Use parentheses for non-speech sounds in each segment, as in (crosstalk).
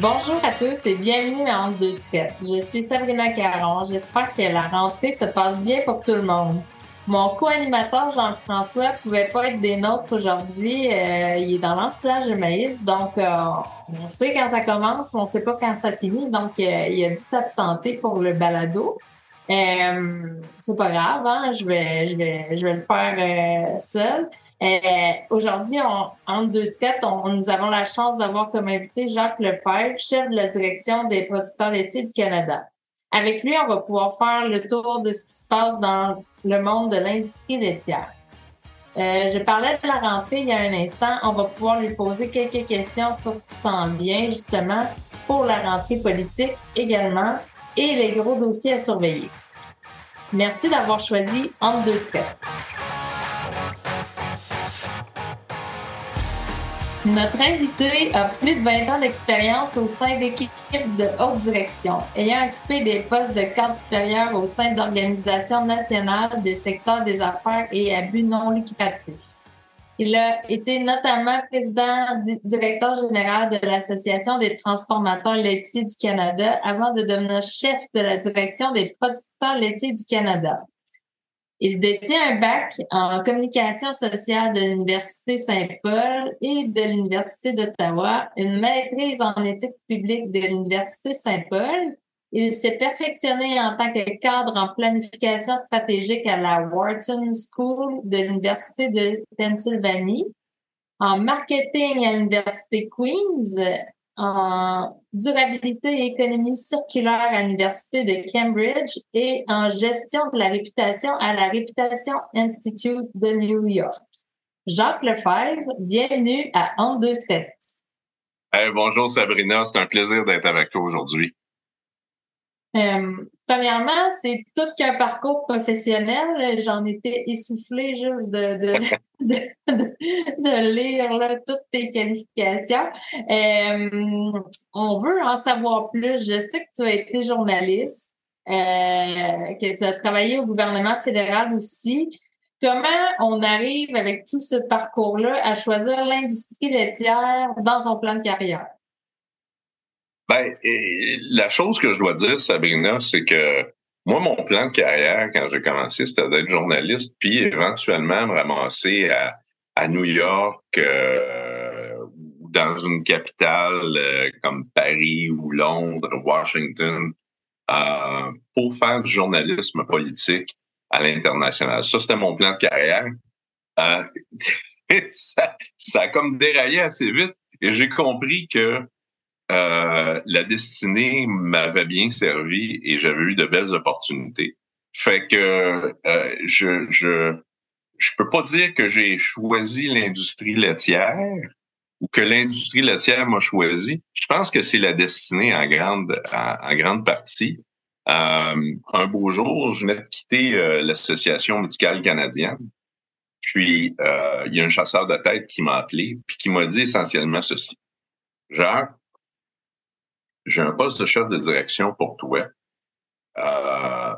Bonjour à tous et bienvenue à Entre deux traites. Je suis Sabrina Caron. J'espère que la rentrée se passe bien pour tout le monde. Mon co-animateur Jean-François pouvait pas être des nôtres aujourd'hui. Euh, il est dans l'ensilage de maïs, donc euh, on sait quand ça commence, mais on sait pas quand ça finit. Donc euh, il a dû s'absenter pour le balado. c'est pas grave, hein? je vais, je vais, je vais le faire seul. Euh, aujourd'hui, en deux traites, on, nous avons la chance d'avoir comme invité Jacques Lefebvre, chef de la direction des producteurs laitiers du Canada. Avec lui, on va pouvoir faire le tour de ce qui se passe dans le monde de l'industrie laitière. Euh, je parlais de la rentrée il y a un instant. On va pouvoir lui poser quelques questions sur ce qui s'en vient, justement, pour la rentrée politique également, et les gros dossiers à surveiller. Merci d'avoir choisi Entre deux traites. Notre invité a plus de 20 ans d'expérience au sein d'équipes de haute direction, ayant occupé des postes de cadre supérieur au sein d'organisations nationales des secteurs des affaires et à but non lucratif. Il a été notamment président directeur général de l'Association des transformateurs laitiers du Canada avant de devenir chef de la direction des producteurs laitiers du Canada. Il détient un bac en communication sociale de l'Université Saint-Paul et de l'Université d'Ottawa, une maîtrise en éthique publique de l'Université Saint-Paul. Il s'est perfectionné en tant que cadre en planification stratégique à la Wharton School de l'Université de Pennsylvanie, en marketing à l'Université Queen's, en durabilité et économie circulaire à l'Université de Cambridge et en gestion de la réputation à la Reputation Institute de New York. Jacques Lefebvre, bienvenue à En deux traites. bonjour Sabrina, c'est un plaisir d'être avec toi aujourd'hui. Euh, premièrement, c'est tout qu'un parcours professionnel. J'en étais essoufflée juste (laughs) de, de, de, lire là, toutes tes qualifications. Euh, on veut en savoir plus. Je sais que tu as été journaliste, euh, que tu as travaillé au gouvernement fédéral aussi. Comment on arrive avec tout ce parcours-là à choisir l'industrie laitière dans son plan de carrière? Ben, la chose que je dois dire, Sabrina, c'est que moi, mon plan de carrière, quand j'ai commencé, c'était d'être journaliste, puis éventuellement me ramasser à, à New York, euh, dans une capitale euh, comme Paris ou Londres, Washington, euh, pour faire du journalisme politique à l'international. Ça, c'était mon plan de carrière. Euh, (laughs) ça, ça a comme déraillé assez vite et j'ai compris que euh, la destinée m'avait bien servi et j'avais eu de belles opportunités. Fait que euh, je, je je peux pas dire que j'ai choisi l'industrie laitière ou que l'industrie laitière m'a choisi. Je pense que c'est la destinée en grande en, grande partie. Euh, un beau jour, je venais de quitter l'association médicale canadienne. Puis il y a un chasseur de tête qui m'a appelé puis qui m'a dit essentiellement ceci. Jacques, j'ai un poste de chef de direction pour toi. Euh,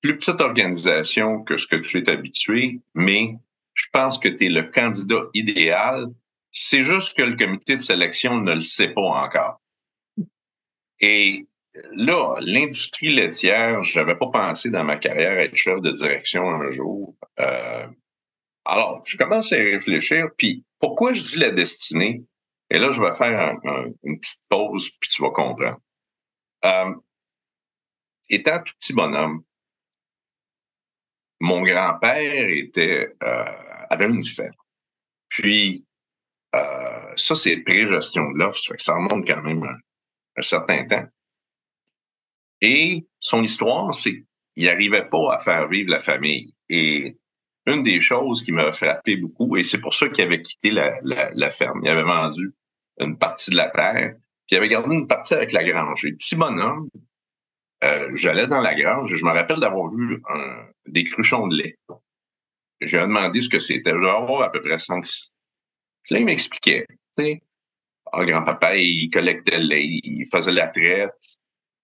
plus petite organisation que ce que tu es habitué, mais je pense que tu es le candidat idéal. C'est juste que le comité de sélection ne le sait pas encore. Et là, l'industrie laitière, je n'avais pas pensé dans ma carrière être chef de direction un jour. Euh, alors, je commence à y réfléchir. Puis, pourquoi je dis la destinée? Et là, je vais faire une petite pause, puis tu vas comprendre. Euh, étant tout petit bonhomme, mon grand-père était euh, avait une ferme. Puis, euh, ça, c'est pré-gestion de l'offre, ça, remonte quand même un, certain temps. Et son histoire, c'est qu'il n'arrivait pas à faire vivre la famille. Et une des choses qui m'a frappé beaucoup, et c'est pour ça qu'il avait quitté la, ferme. Il avait vendu une partie de la terre, puis il avait gardé une partie avec la grange. Et petit bonhomme, euh, j'allais dans la grange et je me rappelle d'avoir vu des cruchons de lait. J'ai demandé ce que c'était. Je devais à peu près 5 Puis là, il m'expliquait. Ah, grand-papa, il collectait le lait, il faisait la traite.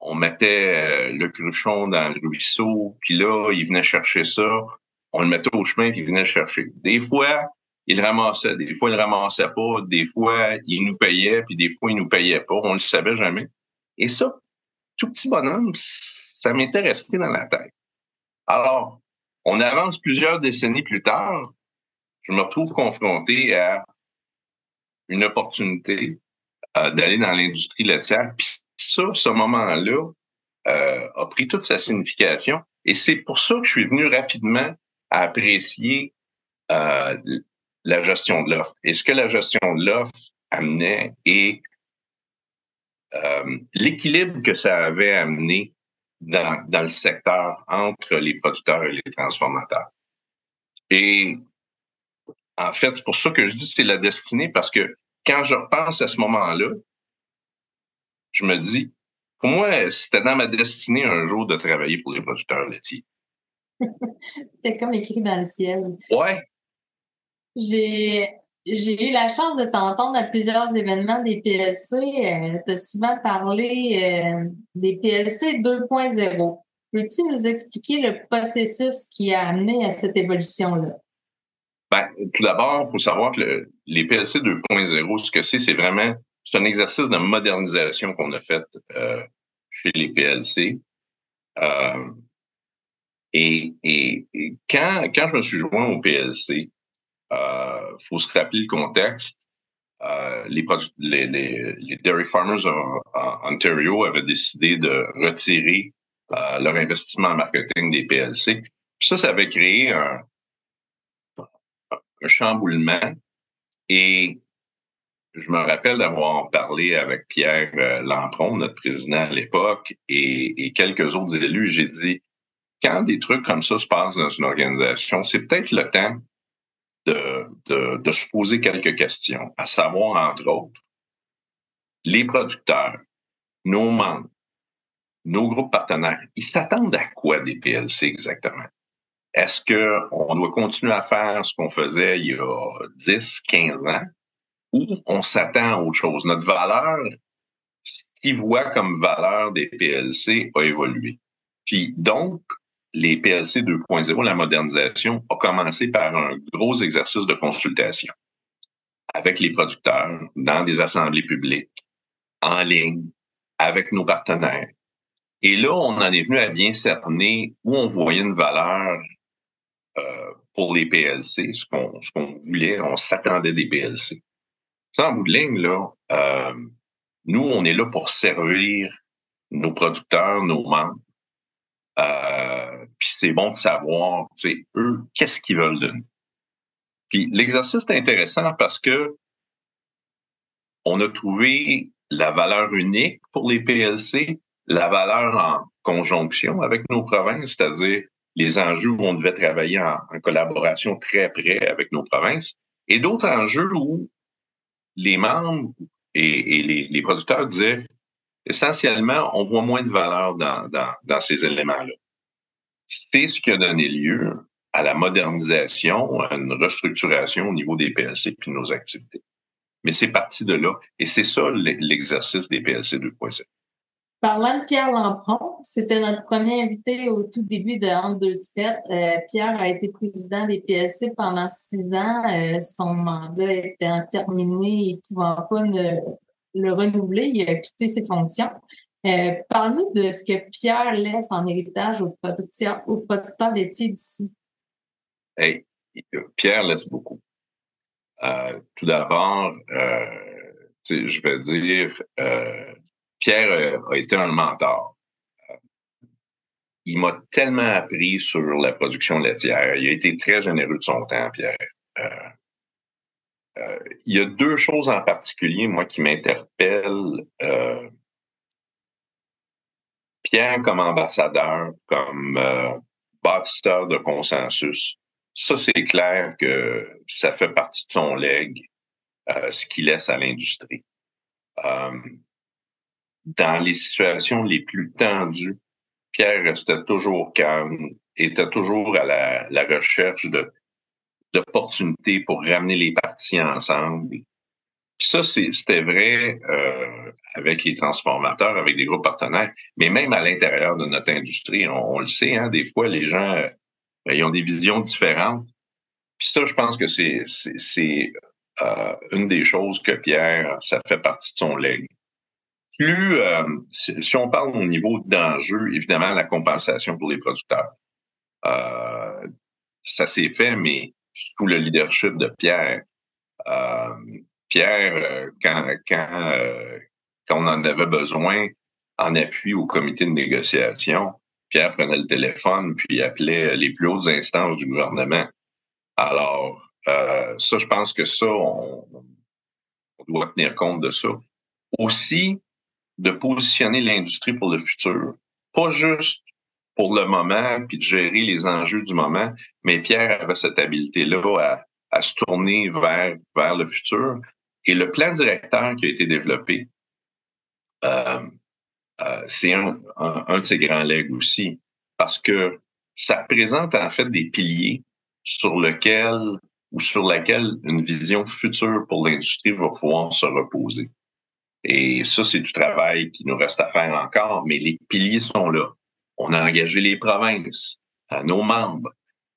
On mettait euh, le cruchon dans le ruisseau, puis là, il venait chercher ça on le mettait au chemin puis il venait chercher. Des fois, il ramassait. Des fois, il ramassait pas. Des fois, il nous payait, puis des fois, il nous payait pas. On le savait jamais. Et ça, tout petit bonhomme, ça m'était resté dans la tête. Alors, on avance plusieurs décennies plus tard. Je me retrouve confronté à une opportunité euh, d'aller dans l'industrie laitière. Puis ça, ce moment-là, euh, a pris toute sa signification. Et c'est pour ça que je suis venu rapidement à apprécier euh, la gestion de l'offre. Et ce que la gestion de l'offre amenait et euh, l'équilibre que ça avait amené dans, dans le secteur entre les producteurs et les transformateurs. Et en fait, c'est pour ça que je dis c'est la destinée, parce que quand je repense à ce moment-là, je me dis, pour moi, c'était dans ma destinée un jour de travailler pour les producteurs laitiers. C'était comme écrit dans le ciel. Ouais. J'ai j'ai eu la chance de t'entendre à plusieurs événements des PLC. Euh, tu as souvent parlé euh, des PLC 2.0. Peux-tu nous expliquer le processus qui a amené à cette évolution-là? Ben, tout d'abord, il faut savoir que les PLC 2.0, ce que c'est, c'est vraiment c'est un exercice de modernisation qu'on a fait euh, chez les PLC. Euh, et, et, quand, quand je me suis joint au PLC, il euh, faut se rappeler le contexte. Euh, les, les, les, dairy farmers Ontario avaient décidé de retirer euh, leur investissement en marketing des PLC. Puis ça, ça avait créé un, un chamboulement. Et je me rappelle d'avoir parlé avec Pierre euh, Lampron, notre président à l'époque, et, quelques autres élus. J'ai dit, quand des trucs comme ça se passent dans une organisation, c'est peut-être le temps de, de, se poser quelques questions, à savoir, entre autres, les producteurs, nos membres, nos groupes partenaires, ils s'attendent à quoi des PLC exactement? Est-ce qu'on doit continuer à faire ce qu'on faisait il y a 10, 15 ans? ou on s'attend à autre chose? Notre valeur, ce qu'ils voient comme valeur des PLC a évolué. Puis donc, les PLC 2.0, la modernisation, a commencé par un gros exercice de consultation avec les producteurs dans des assemblées publiques, en ligne, avec nos partenaires. Et là, on en est venu à bien cerner où on voyait une valeur euh, pour les PLC, ce qu'on voulait, on s'attendait des PLC. Ça, en bout de ligne, là, euh, nous, on est là pour servir nos producteurs, nos membres. Euh, puis c'est bon de savoir, tu eux, qu'est-ce qu'ils veulent de nous. Puis l'exercice est intéressant parce que on a trouvé la valeur unique pour les PLC, la valeur en conjonction avec nos provinces, c'est-à-dire les enjeux où on devait travailler en, collaboration très près avec nos provinces, et d'autres enjeux où les membres et, les, producteurs disaient essentiellement, on voit moins de valeur dans, ces éléments-là. C'est ce qui a donné lieu à la modernisation, à une restructuration au niveau des PLC et de nos activités. Mais c'est parti de là. Et c'est ça l'exercice des PLC 2.7. Parlant de Pierre Lampron, c'était notre premier invité au tout début de Entre deux euh, Pierre a été président des PSC pendant six ans. Euh, son mandat était terminé et ne pouvant pas le renouveler, il a quitté ses fonctions. Euh, Parle-nous de ce que Pierre laisse en héritage aux producteurs, aux producteurs laitiers d'ici. Hey, Pierre laisse beaucoup. Euh, tout d'abord, je vais dire, Pierre euh, a été un mentor. Euh, il m'a tellement appris sur la production laitière. Il a été très généreux de son temps, Pierre. Euh, il y a deux choses en particulier, moi, qui m'interpellent. Pierre comme ambassadeur, comme bâtisseur de consensus, ça, c'est clair que ça fait partie de son legs, ce qu'il laisse à l'industrie dans les situations les plus tendues, Pierre restait toujours calme, était toujours à la, recherche de d'opportunités pour ramener les parties ensemble. Puis ça, c'était vrai euh, avec les transformateurs, avec des groupes partenaires, mais même à l'intérieur de notre industrie, on, le sait, hein, des fois, les gens, euh, ils ont des visions différentes. Puis ça, je pense que c'est euh, une des choses que Pierre, ça fait partie de son legs. Plus, euh, si, on parle au niveau d'enjeu, évidemment, la compensation pour les producteurs. Euh, ça s'est fait, mais sous le leadership de Pierre. Pierre, quand, quand, quand on en avait besoin en appui au comité de négociation, Pierre prenait le téléphone puis appelait les plus hautes instances du gouvernement. Alors, euh, ça, je pense que ça, on, doit tenir compte de ça. Aussi, de positionner l'industrie pour le futur. Pas juste pour le moment, puis de gérer les enjeux du moment, mais Pierre avait cette habileté-là à, se tourner vers, vers le futur. Et le plan directeur qui a été développé, euh, euh, c'est un, de ses grands legs aussi, parce que ça présente en fait des piliers sur lesquels ou sur laquelle une vision future pour l'industrie va pouvoir se reposer. Et ça, c'est du travail qui nous reste à faire encore, mais les piliers sont là. On a engagé les provinces, nos membres,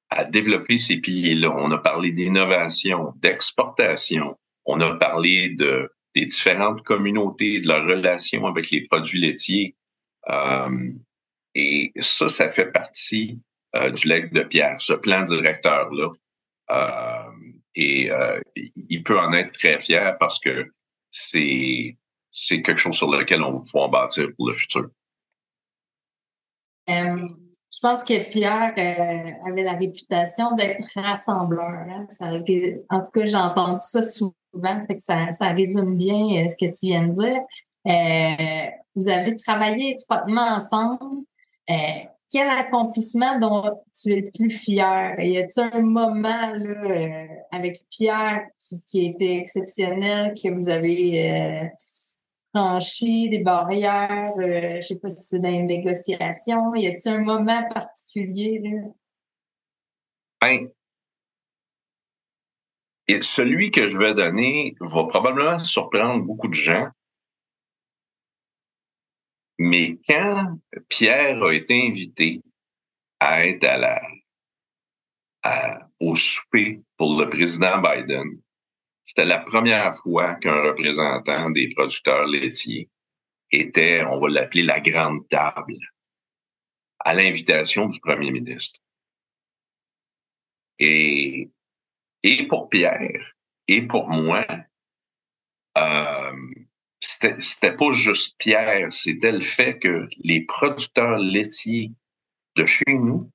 à développer ces piliers-là. On a parlé d'innovation, d'exportation. On a parlé de, des différentes communautés, de leur relation avec les produits laitiers. Euh, et ça, ça fait partie euh, du leg de Pierre, ce plan directeur-là. Euh, et il peut en être très fier parce que c'est quelque chose sur lequel on va pouvoir bâtir pour le futur. Je pense que Pierre avait la réputation d'être rassembleur. Hein. en tout cas, j'ai entendu ça souvent, ça, ça, résume bien ce que tu viens de dire. vous avez travaillé étroitement ensemble quel accomplissement dont tu es le plus fier? Y a-t-il un moment là, euh, avec Pierre qui, qui été exceptionnel, que vous avez euh, franchi des barrières? Euh, je sais pas si c'est dans une négociation. Y a-t-il un moment particulier? Là? Ben, celui que je vais donner va probablement surprendre beaucoup de gens. Mais quand Pierre a été invité à être à la, au souper pour le président Biden, c'était la première fois qu'un représentant des producteurs laitiers était, on va l'appeler la grande table, à l'invitation du premier ministre. Et, pour Pierre et pour moi, euh, c'était pas juste Pierre, c'était le fait que les producteurs laitiers de chez nous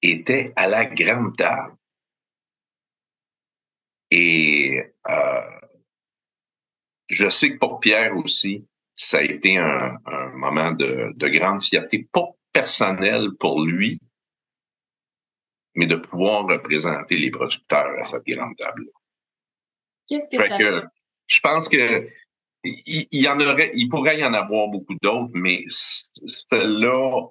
étaient à la grande table. Et euh, je sais que pour Pierre aussi, ça a été un, moment de, grande fierté, pas personnelle pour lui, mais de pouvoir représenter les producteurs à cette grande table. Qu'est-ce que ça que, Je pense que il, y en aurait, il pourrait y en avoir beaucoup d'autres, mais là,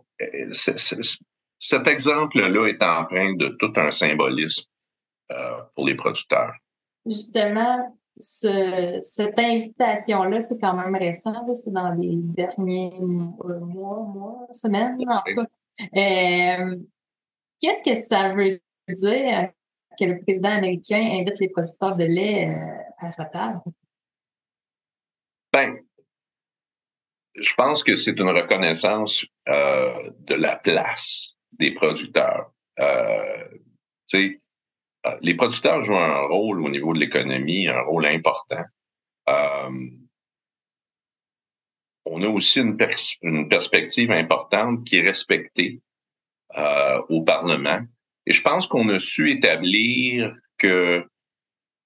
cet exemple-là est empreint de tout un symbolisme euh, pour les producteurs. Justement, cette invitation-là, c'est quand même récent, c'est dans les derniers mois, mois, semaines, en tout cas. Euh, qu'est-ce que ça veut dire que le président américain invite les producteurs de lait euh, à sa table? Ben, je pense que c'est une reconnaissance euh, de la place des producteurs. Euh, les producteurs jouent un rôle au niveau de l'économie, un rôle important. Euh, on a aussi une, une, perspective importante qui est respectée euh, au Parlement. Et je pense qu'on a su établir que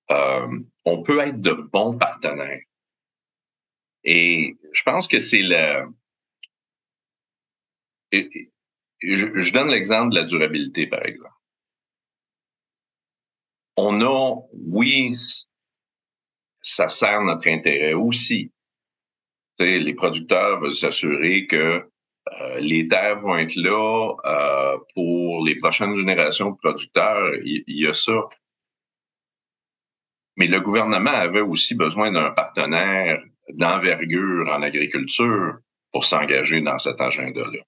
on peut être de bons partenaires et je pense que c'est le... Je, donne l'exemple de la durabilité, par exemple. On a, oui, ça sert notre intérêt aussi. les producteurs veulent s'assurer que euh, les terres vont être là euh, pour les prochaines générations de producteurs. Il, il, y a ça. Mais le gouvernement avait aussi besoin d'un partenaire d'envergure en agriculture pour s'engager dans cet agenda-là.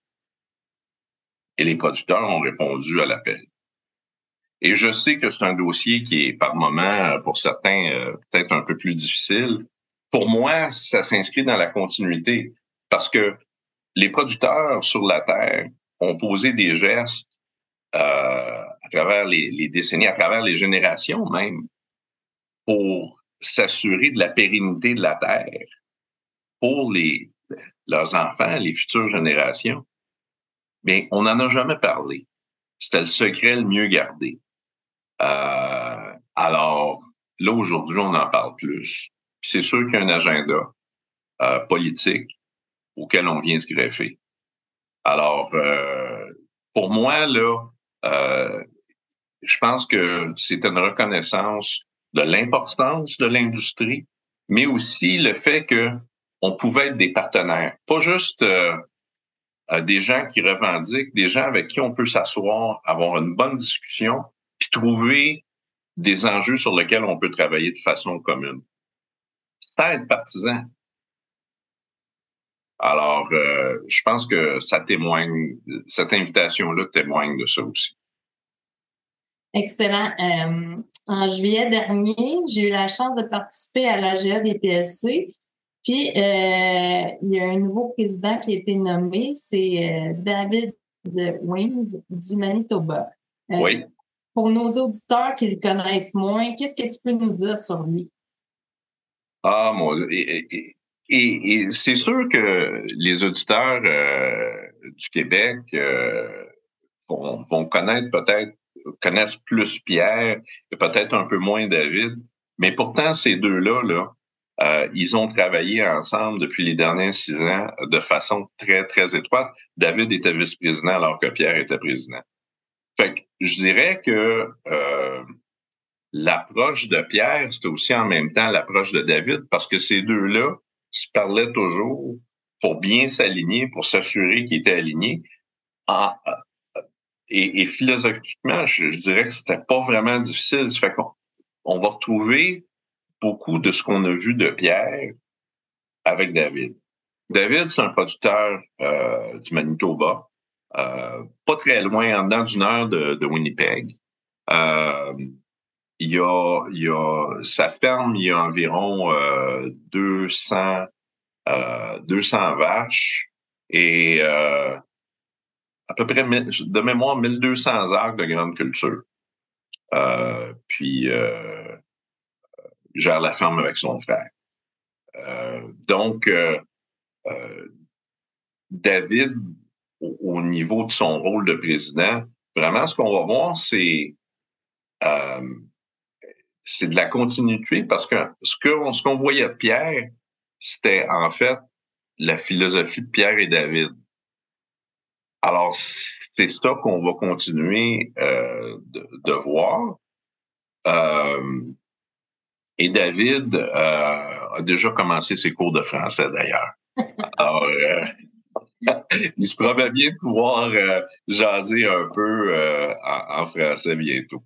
Et les producteurs ont répondu à l'appel. Et je sais que c'est un dossier qui est par moment, pour certains, peut-être un peu plus difficile. Pour moi, ça s'inscrit dans la continuité parce que les producteurs sur la Terre ont posé des gestes euh, à travers les, décennies, à travers les générations même, pour s'assurer de la pérennité de la Terre pour les, leurs enfants, les futures générations. Mais on n'en a jamais parlé. C'était le secret le mieux gardé. Euh, alors, là, aujourd'hui, on en parle plus. C'est sûr qu'il y a un agenda euh, politique auquel on vient se greffer. Alors, euh, pour moi, là, euh, je pense que c'est une reconnaissance de l'importance de l'industrie, mais aussi le fait que on pouvait être des partenaires, pas juste euh, des gens qui revendiquent, des gens avec qui on peut s'asseoir, avoir une bonne discussion, puis trouver des enjeux sur lesquels on peut travailler de façon commune. C'est être partisan. Alors, euh, je pense que ça témoigne, cette invitation-là témoigne de ça aussi. Excellent. Euh, en juillet dernier, j'ai eu la chance de participer à l'AGA des PSC. Puis, euh, il y a un nouveau président qui a été nommé, c'est David Wings du Manitoba. oui. Pour nos auditeurs qui le connaissent moins, qu'est-ce que tu peux nous dire sur lui? Ah, mon et, et, c'est sûr que les auditeurs euh, du Québec euh, vont, connaître peut-être, connaissent plus Pierre et peut-être un peu moins David, mais pourtant ces deux-là, là, euh, ils ont travaillé ensemble depuis les derniers six ans de façon très, très étroite. David était vice-président alors que Pierre était président. Fait que je dirais que l'approche de Pierre, c'était aussi en même temps l'approche de David parce que ces deux-là, se parlait toujours pour bien s'aligner, pour s'assurer qu'il était aligné. et, philosophiquement, je, dirais que c'était pas vraiment difficile. Ça fait qu'on on va retrouver beaucoup de ce qu'on a vu de Pierre avec David. David, c'est un producteur euh, du Manitoba, euh, pas très loin, en dedans d'une heure de, Winnipeg. Euh, il y a, il y a sa ferme, il y a environ euh, 200, euh, 200 vaches et à peu près, de mémoire, 1200 arcs de grande culture. Puis, euh, gère la ferme avec son frère. Donc, David, au, au, niveau de son rôle de président, vraiment, ce qu'on va voir, c'est c'est de la continuité parce que ce qu'on ce qu'on voyait de Pierre, c'était en fait la philosophie de Pierre et David. Alors, c'est ça qu'on va continuer euh, de, de, voir. Euh, et David euh, a déjà commencé ses cours de français d'ailleurs. (laughs) Alors, euh, (laughs) il se promet bien de pouvoir euh, jaser un peu en, en français bientôt.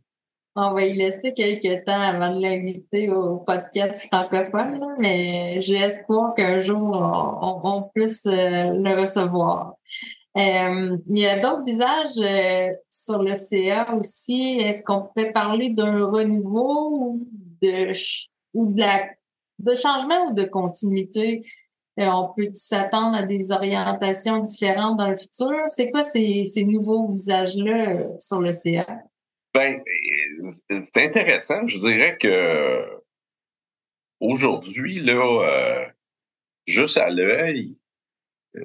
On va y laisser quelques temps avant de l'inviter au podcast francophone, mais j'ai espoir qu'un jour, on, puisse euh, le recevoir. Euh, il y a d'autres visages euh, sur le CA aussi. Est-ce qu'on pourrait parler d'un renouveau ou de changement ou de continuité? On peut s'attendre à des orientations différentes dans le futur? C'est quoi ces, nouveaux visages-là sur le CA? Ben, c'est intéressant. Je dirais que aujourd'hui, là, euh, juste à l'œil,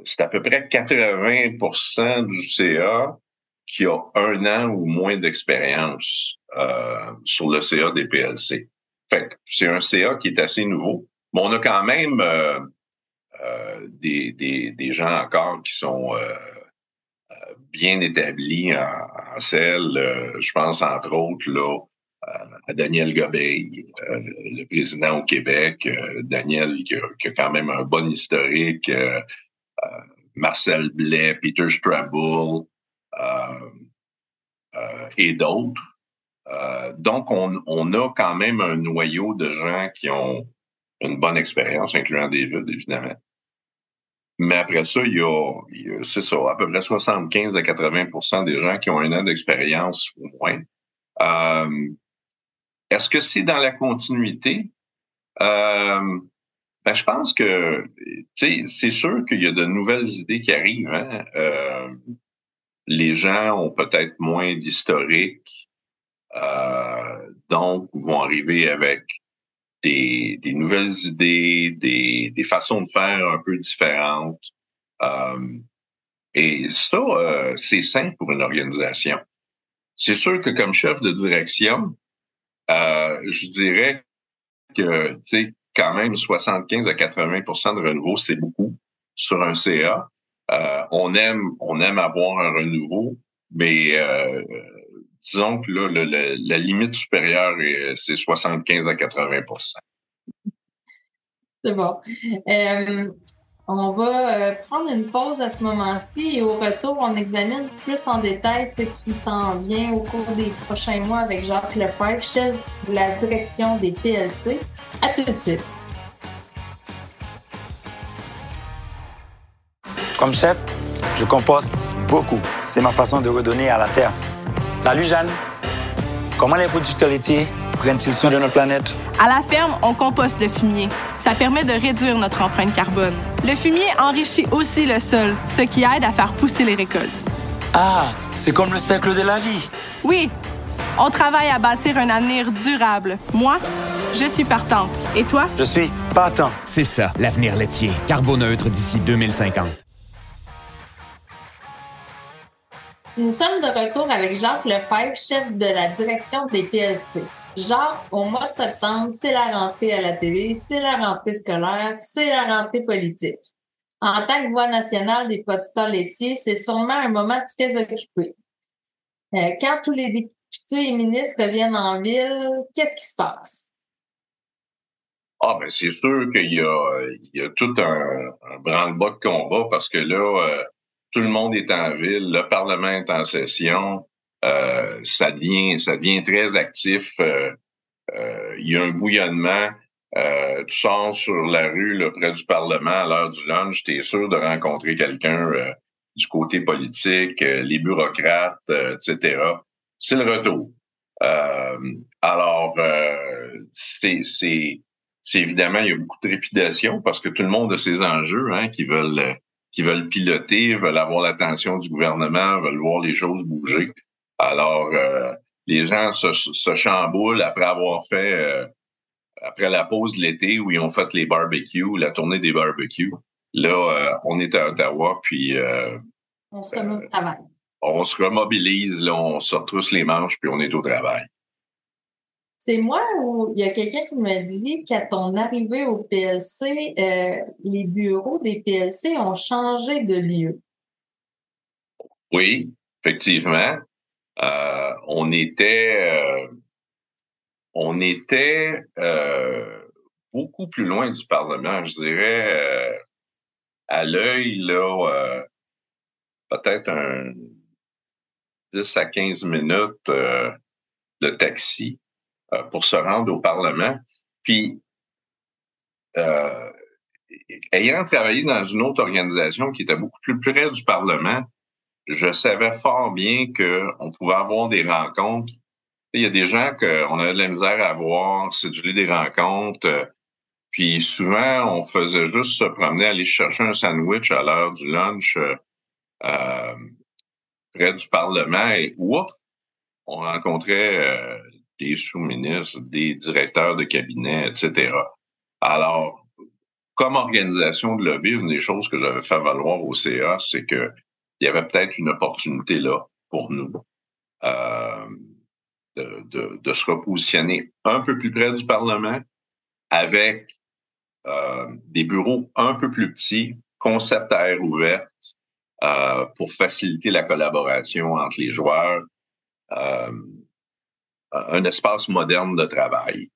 c'est à peu près 80% du CA qui a un an ou moins d'expérience euh, sur le CA des PLC. Fait c'est un CA qui est assez nouveau. Mais on a quand même euh, des, des, des, gens encore qui sont bien établi en, en selle. Euh, je pense entre autres là, à Daniel Gobeil, euh, le président au Québec. Euh, Daniel qui a, quand même un bon historique. Marcel Blais, Peter Strabble et d'autres. donc, on, on, a quand même un noyau de gens qui ont une bonne expérience, incluant David, évidemment. Mais après ça, il y a, c'est ça, à peu près 75 à 80% des gens qui ont un an d'expérience au moins. Est-ce que c'est dans la continuité? Ben, je pense que c'est sûr qu'il y a de nouvelles idées qui arrivent. Hein. les gens ont peut-être moins d'historique, donc vont arriver avec des, nouvelles idées, des, des, façons de faire un peu différentes. Euh, et ça, euh, c'est simple pour une organisation. C'est sûr que comme chef de direction, euh, je dirais que, tu sais, quand même 75 à 80% de renouveau, c'est beaucoup sur un CA. on aime, on aime avoir un renouveau, mais disons que là, la limite supérieure, c'est 75 à 80% C'est bon. Euh, on va euh, prendre une pause à ce moment-ci et au retour, on examine plus en détail ce qui s'en vient au cours des prochains mois avec Jacques Lefebvre, chef de la direction des PLC. À tout de suite. Comme chef, je composte beaucoup. C'est ma façon de redonner à la terre. Salut Jeanne. Comment les producteurs laitiers prennent-ils soin de notre planète? À la ferme, on composte le fumier. Ça permet de réduire notre empreinte carbone. Le fumier enrichit aussi le sol, ce qui aide à faire pousser les récoltes. Ah, c'est comme le cercle de la vie. Oui. On travaille à bâtir un avenir durable. Moi, je suis partante. Et toi? Je suis partant. C'est ça, l'avenir laitier. Carboneutre d'ici 2050. Nous sommes de retour avec Jacques Lefebvre, chef de la direction des PSC. Jacques, au mois de septembre, c'est la rentrée à la télé, c'est la rentrée scolaire, c'est la rentrée politique. En tant que voix nationale des producteurs laitiers, c'est sûrement un moment très occupé. Euh, quand tous les députés et ministres reviennent en ville, qu'est-ce qui se passe? Ah, ben c'est sûr qu'il y y a tout un, un branle-bas de combat parce que là, euh, tout le monde est en ville, le Parlement est en session, euh, ça devient ça très actif. Euh, euh, il y a un bouillonnement. tu sors sur la rue près du Parlement à l'heure du lunch, tu es sûr de rencontrer quelqu'un du côté politique, les bureaucrates, etc. C'est le retour. alors, c'est, c'est évidemment, il y a beaucoup de trépidation parce que tout le monde a ses enjeux hein, qui veulent qui veulent piloter, veulent avoir l'attention du gouvernement, veulent voir les choses bouger. Alors, euh, les gens se, se, chamboulent après avoir fait, euh, après la pause de l'été où ils ont fait les barbecues, la tournée des barbecues. Là, euh, on est à Ottawa, puis... on se remet au travail. On se remobilise, là, on se retrousse les manches, puis on est au travail. C'est moi ou il y a quelqu'un qui me dit qu'à ton arrivée au PLC, euh, les bureaux des PLC ont changé de lieu? Oui, effectivement. Euh, on était, euh, beaucoup plus loin du Parlement, je dirais, à l'œil, là, peut-être un 10 à 15 minutes de taxi. Euh, pour se rendre au Parlement. Puis, euh, ayant travaillé dans une autre organisation qui était beaucoup plus près du Parlement, je savais fort bien qu'on pouvait avoir des rencontres. Il y a des gens qu'on avait de la misère à voir, séduire des rencontres. Puis souvent, on faisait juste se promener, aller chercher un sandwich à l'heure du lunch euh, près du Parlement et oups, on rencontrait euh, des sous-ministres, des directeurs de cabinet, etc. Alors, comme organisation de lobby, une des choses que j'avais fait valoir au CA, c'est que il y avait peut-être une opportunité là pour nous euh, de, de, de, se repositionner un peu plus près du Parlement avec euh, des bureaux un peu plus petits, concept à air ouverte, euh, pour faciliter la collaboration entre les joueurs. Un espace moderne de travail.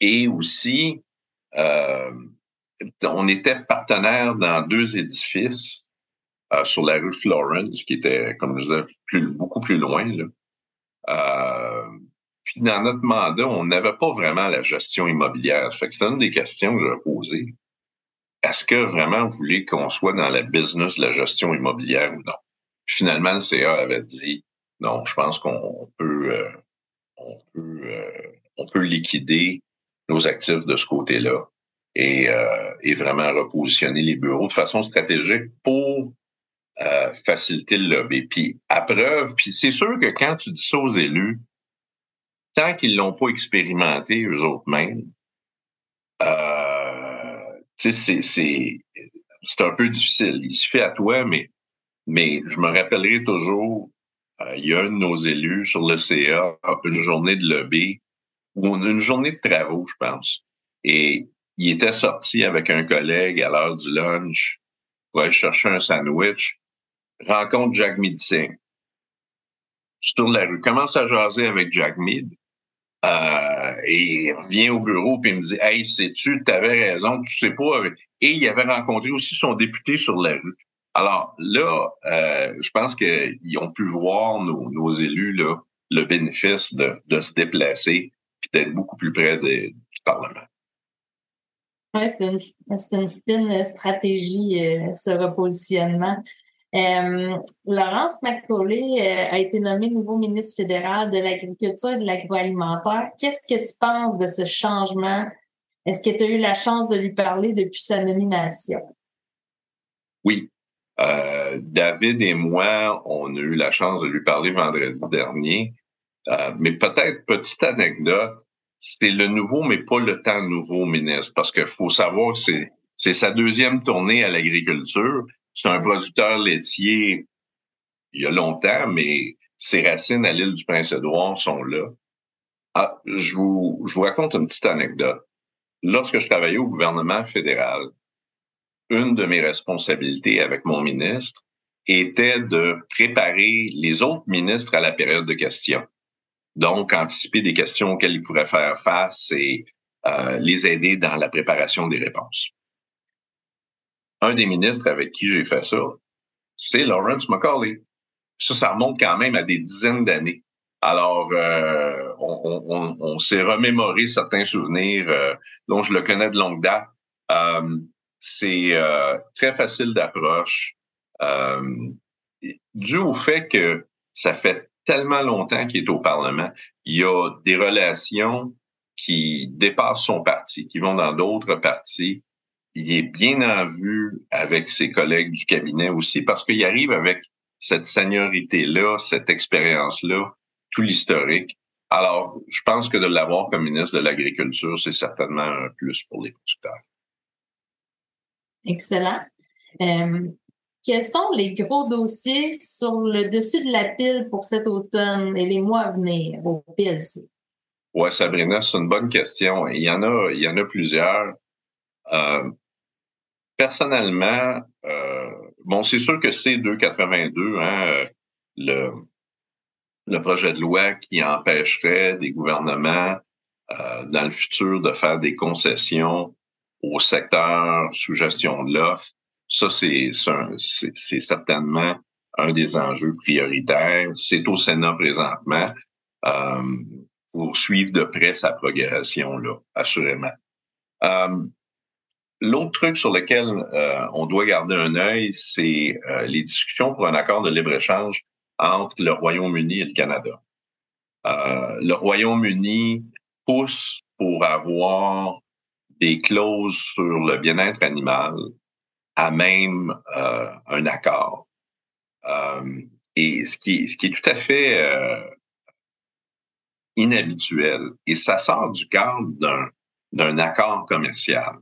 Et aussi, euh, on était partenaire dans deux édifices euh, sur la rue Florence, qui était, comme je disais, beaucoup plus loin. Là. Euh, puis dans notre mandat, on n'avait pas vraiment la gestion immobilière. Fait que c'était une des questions que j'ai posées. Est-ce que vraiment vous voulez qu'on soit dans la business de la gestion immobilière ou non? finalement, le CA avait dit non, je pense qu'on peut, euh, on peut, euh, on peut liquider nos actifs de ce côté-là et, euh, et vraiment repositionner les bureaux de façon stratégique pour faciliter le lobby. Puis à preuve, puis c'est sûr que quand tu dis ça aux élus, tant qu'ils l'ont pas expérimenté eux autres mêmes, c'est c'est un peu difficile. Il se fait à toi, mais mais je me rappellerai toujours euh, il y a un de nos élus sur le CA, une journée de lobby, ou une journée de travaux, je pense. Et il était sorti avec un collègue à l'heure du lunch pour aller chercher un sandwich, rencontre Jack Mead Sur la rue, commence à jaser avec Jack Mead. Euh, et revient au bureau puis il me dit Hey, sais-tu, tu avais raison, tu sais pas. Et il avait rencontré aussi son député sur la rue. Alors là, euh, je pense qu'ils ont pu voir nos, élus là, le bénéfice de, se déplacer et d'être beaucoup plus près du Parlement. Oui, c'est une, fine stratégie, euh, ce repositionnement. Euh, Laurence McCauley a été nommée nouveau ministre fédéral de l'Agriculture et de l'Agroalimentaire. Qu'est-ce que tu penses de ce changement? Est-ce que tu as eu la chance de lui parler depuis sa nomination? Oui, euh, David et moi, on a eu la chance de lui parler vendredi dernier. Euh, mais peut-être, petite anecdote, c'est le nouveau, mais pas le temps nouveau ministre, parce qu'il faut savoir que c'est, sa deuxième tournée à l'agriculture. C'est un producteur laitier il y a longtemps, mais ses racines à l'île du Prince-Édouard sont là. Ah, je, je vous raconte une petite anecdote. Lorsque je travaillais au gouvernement fédéral, une de mes responsabilités avec mon ministre était de préparer les autres ministres à la période de questions. Donc, anticiper des questions auxquelles ils pourraient faire face et euh, les aider dans la préparation des réponses. Un des ministres avec qui j'ai fait ça, c'est Lawrence McCauley. Ça, ça remonte quand même à des dizaines d'années. Alors, euh, on, s'est remémoré certains souvenirs euh, dont je le connais de longue date. C'est euh, très facile d'approche, euh, dû au fait que ça fait tellement longtemps qu'il est au Parlement. Il y a des relations qui dépassent son parti, qui vont dans d'autres partis. Il est bien en vue avec ses collègues du cabinet aussi parce qu'il arrive avec cette seniorité-là, cette expérience-là, tout l'historique. Alors, je pense que de l'avoir comme ministre de l'Agriculture, c'est certainement un plus pour les producteurs. Excellent. Euh, quels sont les gros dossiers sur le dessus de la pile pour cet automne et les mois à venir au PLC? Oui, Sabrina, c'est une bonne question. Il y en a, il y en a plusieurs. Euh, personnellement, euh, bon, c'est sûr que c'est 282, hein, le, le projet de loi qui empêcherait des gouvernements dans le futur de faire des concessions au secteur sous gestion de l'offre, ça, c'est certainement un des enjeux prioritaires. C'est au Sénat présentement euh, pour suivre de près sa progression, là, assurément. Euh, L'autre truc sur lequel euh, on doit garder un œil, c'est euh, les discussions pour un accord de libre-échange entre le Royaume-Uni et le Canada. Euh, le Royaume-Uni pousse pour avoir des clauses sur le bien-être animal à même euh, un accord. Euh, et ce qui, est tout à fait euh, inhabituel, et ça sort du cadre d'un, accord commercial.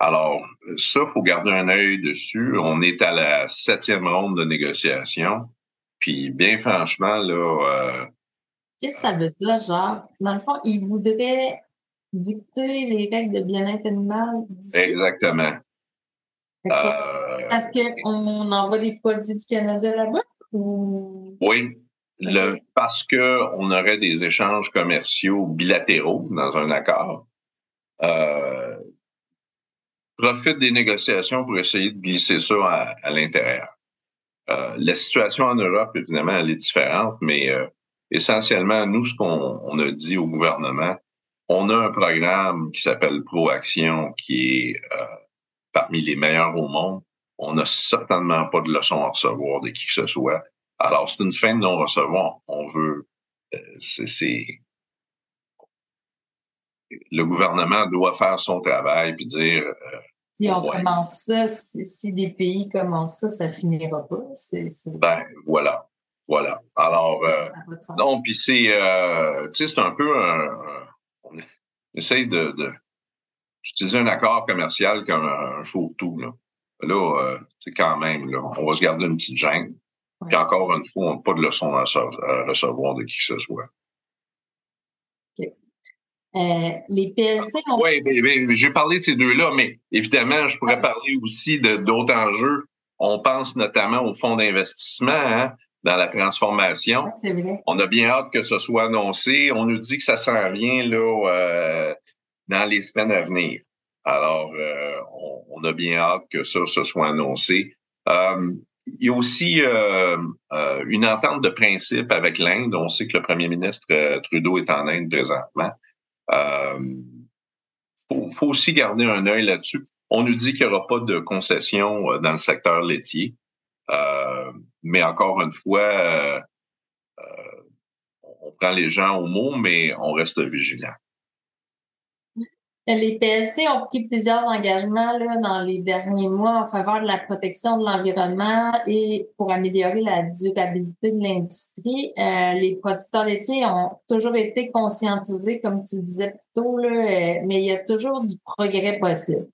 alors, ça, faut garder un œil dessus. On est à la septième ronde de négociation. Puis, bien franchement, là... Qu'est-ce que ça veut dire, genre? Dans le fond, ils voudraient dicter les règles de bien-être animal? Exactement. Euh, Parce qu'on envoie des produits du Canada là-bas? Oui. Le, parce qu'on aurait des échanges commerciaux bilatéraux dans un accord. Euh, profite des négociations pour essayer de glisser ça à, l'intérieur. Euh, la situation en Europe, évidemment, elle est différente, mais euh, essentiellement, nous, ce qu'on a dit au gouvernement, on a un programme qui s'appelle ProAction, qui est euh, parmi les meilleurs au monde. On n'a certainement pas de leçons à recevoir de qui que ce soit. Alors, c'est une fin de non-recevoir. On veut, euh, c'est, le gouvernement doit faire son travail puis dire. Euh, si on commence ça, si, des pays commencent ça, ça finira pas. Ben voilà, voilà. Alors, non, puis c'est, tu sais, c'est un peu un, essaye de, de utiliser un accord commercial comme un, show tout là. Là, c'est quand même, là, on va se garder une petite gêne. Puis encore une fois, on n'a pas de leçon à, recevoir de qui que ce soit. Euh, les PSC ont... Oui, j'ai parlé de ces deux-là, mais évidemment, je pourrais parler aussi d'autres enjeux. On pense notamment au fonds d'investissement hein, dans la transformation. C'est vrai. On a bien hâte que ce soit annoncé. On nous dit que ça s'en vient là, euh, dans les semaines à venir. Alors, euh, on, a bien hâte que ça se soit annoncé. Euh, il y a aussi euh, euh, une entente de principe avec l'Inde. On sait que le premier ministre euh, Trudeau est en Inde présentement. Il faut, aussi garder un œil là-dessus. On nous dit qu'il n'y aura pas de concession dans le secteur laitier. Mais encore une fois, on prend les gens au mot, mais on reste vigilant. Les PSC ont pris plusieurs engagements dans les derniers mois en faveur de la protection de l'environnement et pour améliorer la durabilité de l'industrie. Euh, les producteurs laitiers ont toujours été conscientisés, comme tu disais plus tôt, euh, mais il y a toujours du progrès possible.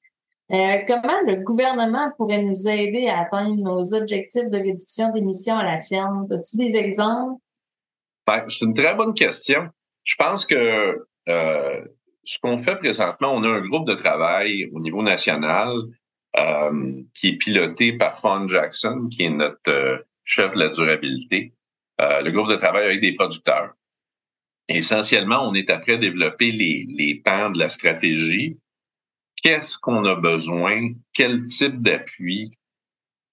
Euh, comment le gouvernement pourrait nous aider à atteindre nos objectifs de réduction d'émissions à la ferme? As-tu des exemples? Ben, c'est une très bonne question. Je pense que ce qu'on fait présentement, on a un groupe de travail au niveau national euh, qui est piloté par Fawn Jackson, qui est notre euh, chef de la durabilité. Euh, le groupe de travail avec des producteurs. Essentiellement, on est après développer les, les pans de la stratégie. Qu'est-ce qu'on a besoin? Quel type d'appui,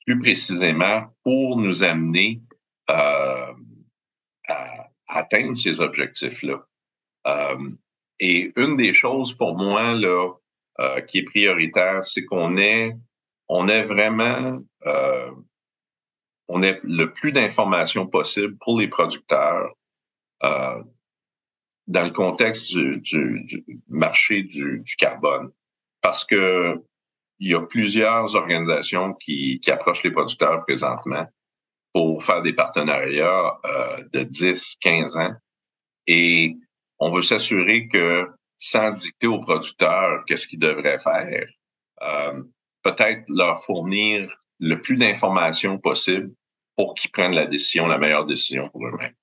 plus précisément, pour nous amener à atteindre ces objectifs-là? Et une des choses pour moi là, euh, qui est prioritaire, c'est qu'on ait, on ait vraiment euh, on ait le plus d'informations possible pour les producteurs euh, dans le contexte du, marché du, carbone. Parce que il y a plusieurs organisations qui, qui approchent les producteurs présentement pour faire des partenariats euh, de 10, 15 ans. Et on veut s'assurer que sans dicter aux producteurs qu'est-ce qu'ils devraient faire, euh, peut-être leur fournir le plus d'informations possible pour qu'ils prennent la décision, la meilleure décision pour eux-mêmes.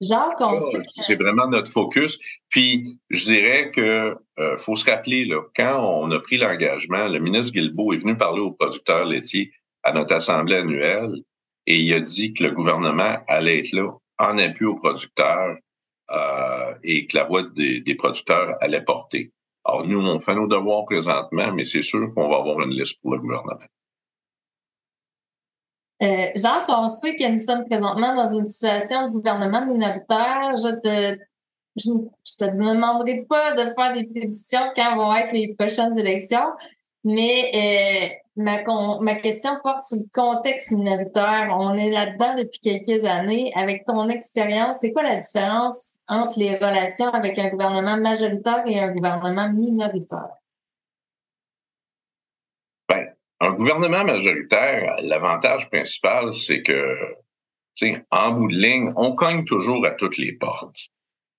Jacques, on sait C'est vraiment notre focus. Puis, je dirais que euh, faut se rappeler, là, quand on a pris l'engagement, le ministre Guilbeault est venu parler aux producteurs laitiers à notre assemblée annuelle et il a dit que le gouvernement allait être là en appui aux producteurs euh, et que la voix des, producteurs allait porter. Alors, nous, on fait nos devoirs présentement, mais c'est sûr qu'on va avoir une liste pour le gouvernement. Euh, Jean, sait que nous sommes présentement dans une situation de gouvernement minoritaire. Je te, je, te demanderai pas de faire des prédictions quand vont être les prochaines élections, mais euh, Ma, ma question porte sur le contexte minoritaire. On est là-dedans depuis quelques années. Avec ton expérience, c'est quoi la différence entre les relations avec un gouvernement majoritaire et un gouvernement minoritaire? Ben, un gouvernement majoritaire, l'avantage principal, c'est que, en bout de ligne, on cogne toujours à toutes les portes.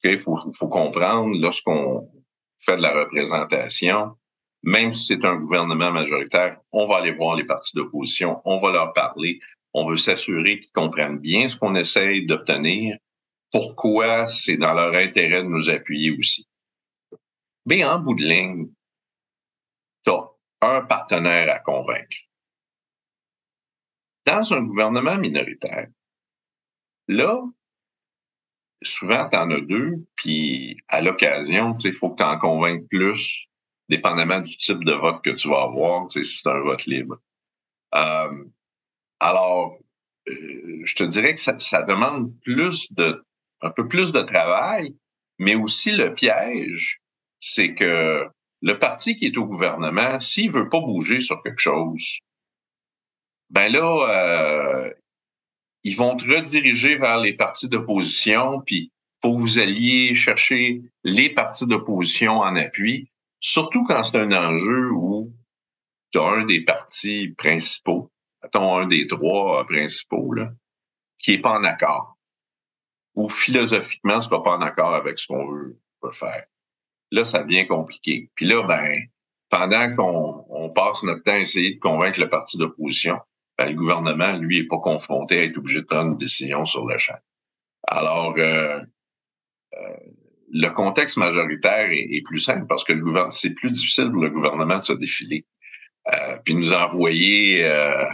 Il faut, faut comprendre, lorsqu'on fait de la représentation, même si c'est un gouvernement majoritaire, on va aller voir les partis d'opposition, on va leur parler, on veut s'assurer qu'ils comprennent bien ce qu'on essaye d'obtenir, pourquoi c'est dans leur intérêt de nous appuyer aussi. Mais en bout de ligne, tu un partenaire à convaincre. Dans un gouvernement minoritaire, là, souvent, tu en as deux, puis à l'occasion, il faut que tu en convainques plus dépendamment du type de vote que tu vas avoir, si c'est un vote libre. Euh, alors, euh, je te dirais que ça, ça, demande plus de, un peu plus de travail, mais aussi le piège, c'est que le parti qui est au gouvernement, s'il veut pas bouger sur quelque chose, ben là, euh, ils vont te rediriger vers les partis d'opposition, puis faut que vous alliez chercher les partis d'opposition en appui, surtout quand c'est un enjeu où tu as un des partis principaux, mettons un des trois principaux, là, qui est pas en accord. Ou philosophiquement, c'est pas en accord avec ce qu'on veut, veut, faire. Là, ça devient compliqué. Puis là, ben, pendant qu'on on passe notre temps à essayer de convaincre le parti d'opposition, ben, le gouvernement, lui, est pas confronté à être obligé de prendre une décision sur le champ. Alors, euh, euh, le contexte majoritaire est, plus simple parce que le c'est plus difficile pour le gouvernement de se défiler, euh, puis nous envoyer euh,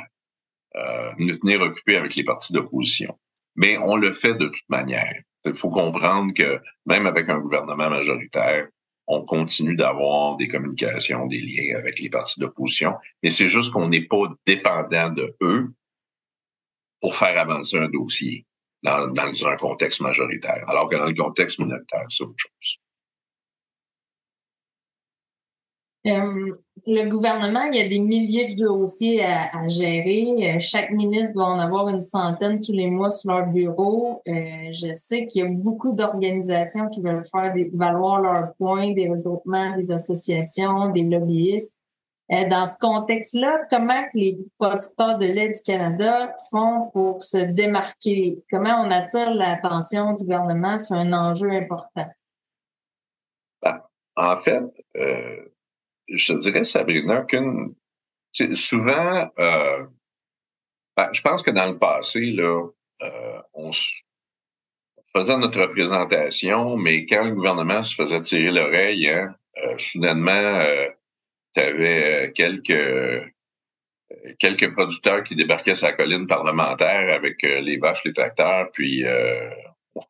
euh, nous tenir occupés avec les partis d'opposition. Mais on le fait de toute manière. Il faut comprendre que même avec un gouvernement majoritaire, on continue d'avoir des communications, des liens avec les partis d'opposition, mais c'est juste qu'on n'est pas dépendant de eux pour faire avancer un dossier dans, un contexte majoritaire, alors que dans le contexte minoritaire, c'est autre chose. Euh, le gouvernement, il y a des milliers de dossiers à, gérer. Euh, chaque ministre doit en avoir une centaine tous les mois sur leur bureau. Euh, je sais qu'il y a beaucoup d'organisations qui veulent faire valoir leurs points, des regroupements, des associations, des lobbyistes. dans ce contexte-là, comment les producteurs de lait du Canada font pour se démarquer? Comment on attire l'attention du gouvernement sur un enjeu important? Ben, en fait, je dirais, Sabrina, qu'une. Souvent, euh, ben, je pense que dans le passé, là, euh, on faisait notre représentation, mais quand le gouvernement se faisait tirer l'oreille, hein, euh, soudainement, tu avais quelques quelques producteurs qui débarquaient sa colline parlementaire avec les vaches, les tracteurs, puis (laughs)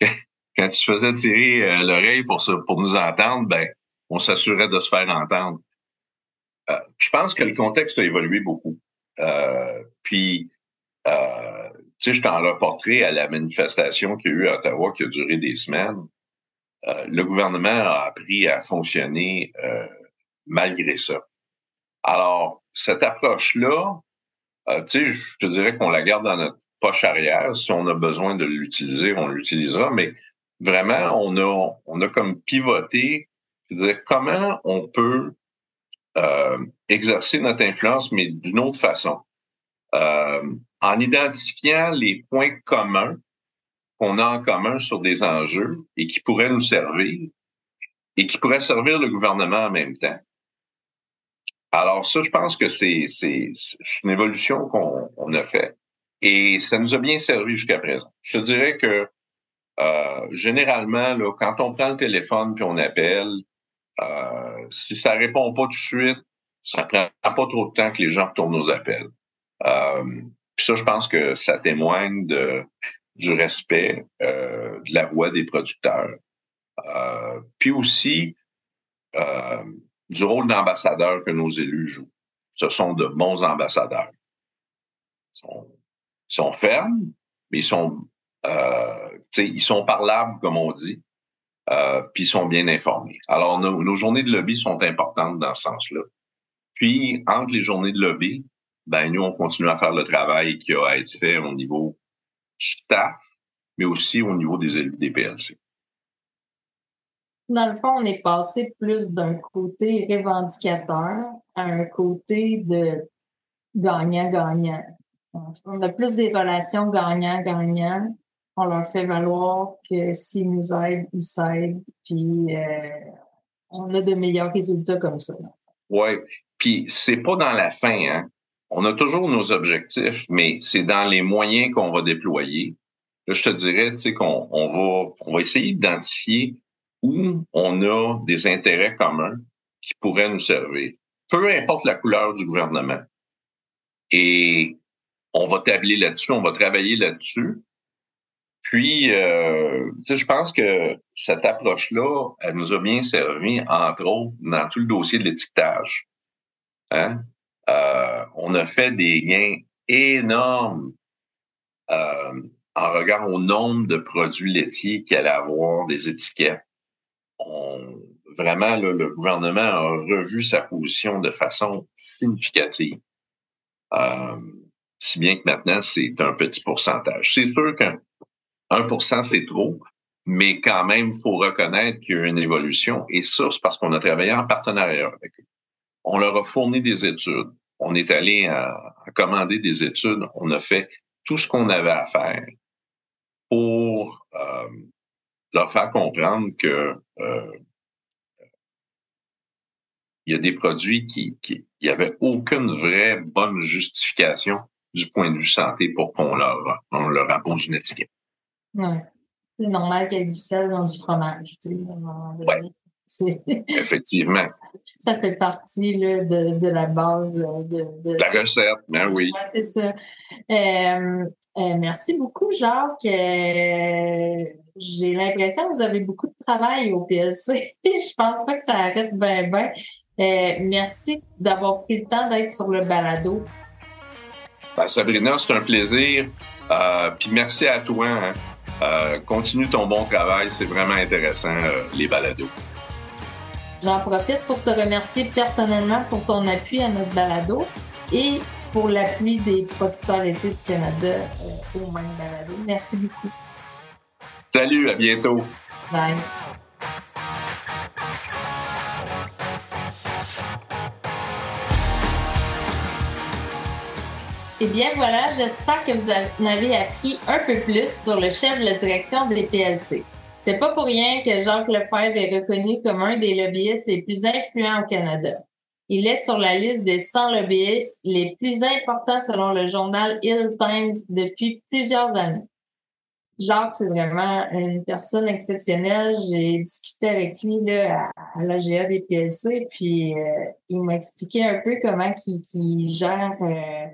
quand tu te faisais tirer l'oreille pour, pour nous entendre, ben on s'assurait de se faire entendre. Euh, je pense que le contexte a évolué beaucoup. Euh, puis, euh, tu sais, je t'en reporterai à la manifestation qu'il y a eu à Ottawa qui a duré des semaines. le gouvernement a appris à fonctionner malgré ça. Alors, cette approche-là, tu sais, je te dirais qu'on la garde dans notre poche arrière. Si on a besoin de l'utiliser, on l'utilisera. Mais vraiment, on a, on a comme pivoté c'est-à-dire comment on peut euh, exercer notre influence, mais d'une autre façon, euh, en identifiant les points communs qu'on a en commun sur des enjeux et qui pourraient nous servir et qui pourraient servir le gouvernement en même temps. Alors ça, je pense que c'est une évolution qu'on a faite et ça nous a bien servi jusqu'à présent. Je te dirais que euh, généralement, là, quand on prend le téléphone puis on appelle, euh, si ça répond pas tout de suite, ça prend pas trop de temps que les gens retournent aux appels. Euh, puis ça, je pense que ça témoigne de, du respect euh, de la voix des producteurs. Euh, puis aussi euh, du rôle d'ambassadeur que nos élus jouent. Ce sont de bons ambassadeurs. Ils sont, ils sont fermes, mais ils sont, ils sont parlables, comme on dit euh, puis sont bien informés. Alors, nos, nos, journées de lobby sont importantes dans ce sens-là. Puis, entre les journées de lobby, ben nous, on continue à faire le travail qui a à être fait au niveau staff, mais aussi au niveau des élus des PLC. Dans le fond, on est passé plus d'un côté revendicateur à un côté de gagnant-gagnant. On a plus des relations gagnant-gagnant on leur fait valoir que s'ils nous aident, ils s'aident, puis euh, on a de meilleurs résultats comme ça. Oui, puis c'est pas dans la fin, hein. On a toujours nos objectifs, mais c'est dans les moyens qu'on va déployer. Là, je te dirais, tu sais, qu'on on va, on va essayer d'identifier où on a des intérêts communs qui pourraient nous servir. Peu importe la couleur du gouvernement. Et on va tabler là-dessus, on va travailler là-dessus. Puis, euh, je pense que cette approche-là, elle nous a bien servi, entre autres, dans tout le dossier de l'étiquetage. Hein? Euh, on a fait des gains énormes euh, en regard au nombre de produits laitiers qui allaient avoir des étiquettes. On, vraiment, le gouvernement a revu sa position de façon significative. Euh, si bien que maintenant, c'est un petit pourcentage. C'est sûr qu'un 1% c'est trop, mais quand même, il faut reconnaître qu'il y a une évolution. Et ça, c'est parce qu'on a travaillé en partenariat avec eux. On leur a fourni des études. On est allé à, commander des études. On a fait tout ce qu'on avait à faire pour euh, leur faire comprendre que euh, y a des produits qui, qui il y avait aucune vraie bonne justification du point de vue santé pour qu'on leur, on leur impose une étiquette. Ouais. C'est normal qu'il y ait du sel dans du fromage. Tu sais, Effectivement. (laughs) Ça, fait partie là, de, de, la base de, de la recette, ben oui. c'est ça. Euh, euh, merci beaucoup, Jacques. Euh, j'ai l'impression que vous avez beaucoup de travail au PSC. (laughs) Je pense pas que ça arrête bien, bien. merci d'avoir pris le temps d'être sur le balado. Ben, Sabrina, c'est un plaisir. Puis merci à toi. Hein. Euh, continue ton bon travail, c'est vraiment intéressant, euh, les balados. J'en profite pour te remercier personnellement pour ton appui à notre balado et pour l'appui des producteurs laitiers du Canada euh, au même balado. Merci beaucoup. Salut, à bientôt. Bye. Eh bien voilà, j'espère que vous en avez appris un peu plus sur le chef de la direction des PLC. C'est pas pour rien que Jacques Lefebvre est reconnu comme un des lobbyistes les plus influents au Canada. Il est sur la liste des 100 lobbyistes les plus importants selon le journal Hill Times depuis plusieurs années. Jacques, c'est vraiment une personne exceptionnelle. J'ai discuté avec lui là, à, l'AGA des PLC, puis euh, il m'a expliqué un peu comment il, gère euh,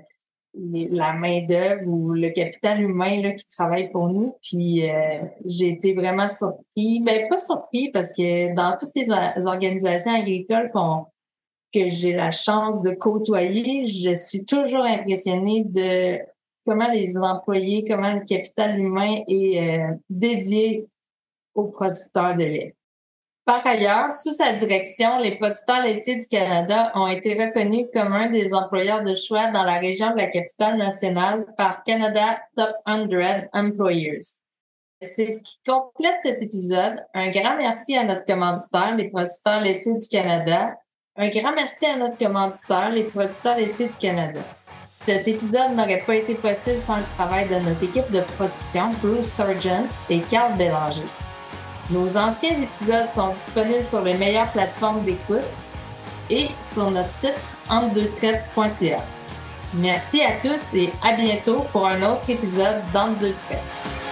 la main-d'œuvre ou le capital humain là, qui travaille pour nous. Puis euh, j'ai été vraiment surpris. Ben, pas surpris parce que dans toutes les, organisations agricoles que j'ai la chance de côtoyer, je suis toujours impressionnée de comment les employés, comment le capital humain est euh, dédié aux producteurs de lait. Par ailleurs, sous sa direction, les producteurs laitiers du Canada ont été reconnus comme un des employeurs de choix dans la région de la capitale nationale par Canada Top 100 Employers. C'est ce qui complète cet épisode. Un grand merci à notre commanditaire, les producteurs laitiers du Canada. Un grand merci à notre commanditaire, les producteurs laitiers du Canada. Cet épisode n'aurait pas été possible sans le travail de notre équipe de production, Bruce Surgeon et Carl Bélanger. Nos anciens épisodes sont disponibles sur les meilleures plateformes d'écoute et sur notre site entre Merci à tous et à bientôt pour un autre épisode d'Entre deux traites.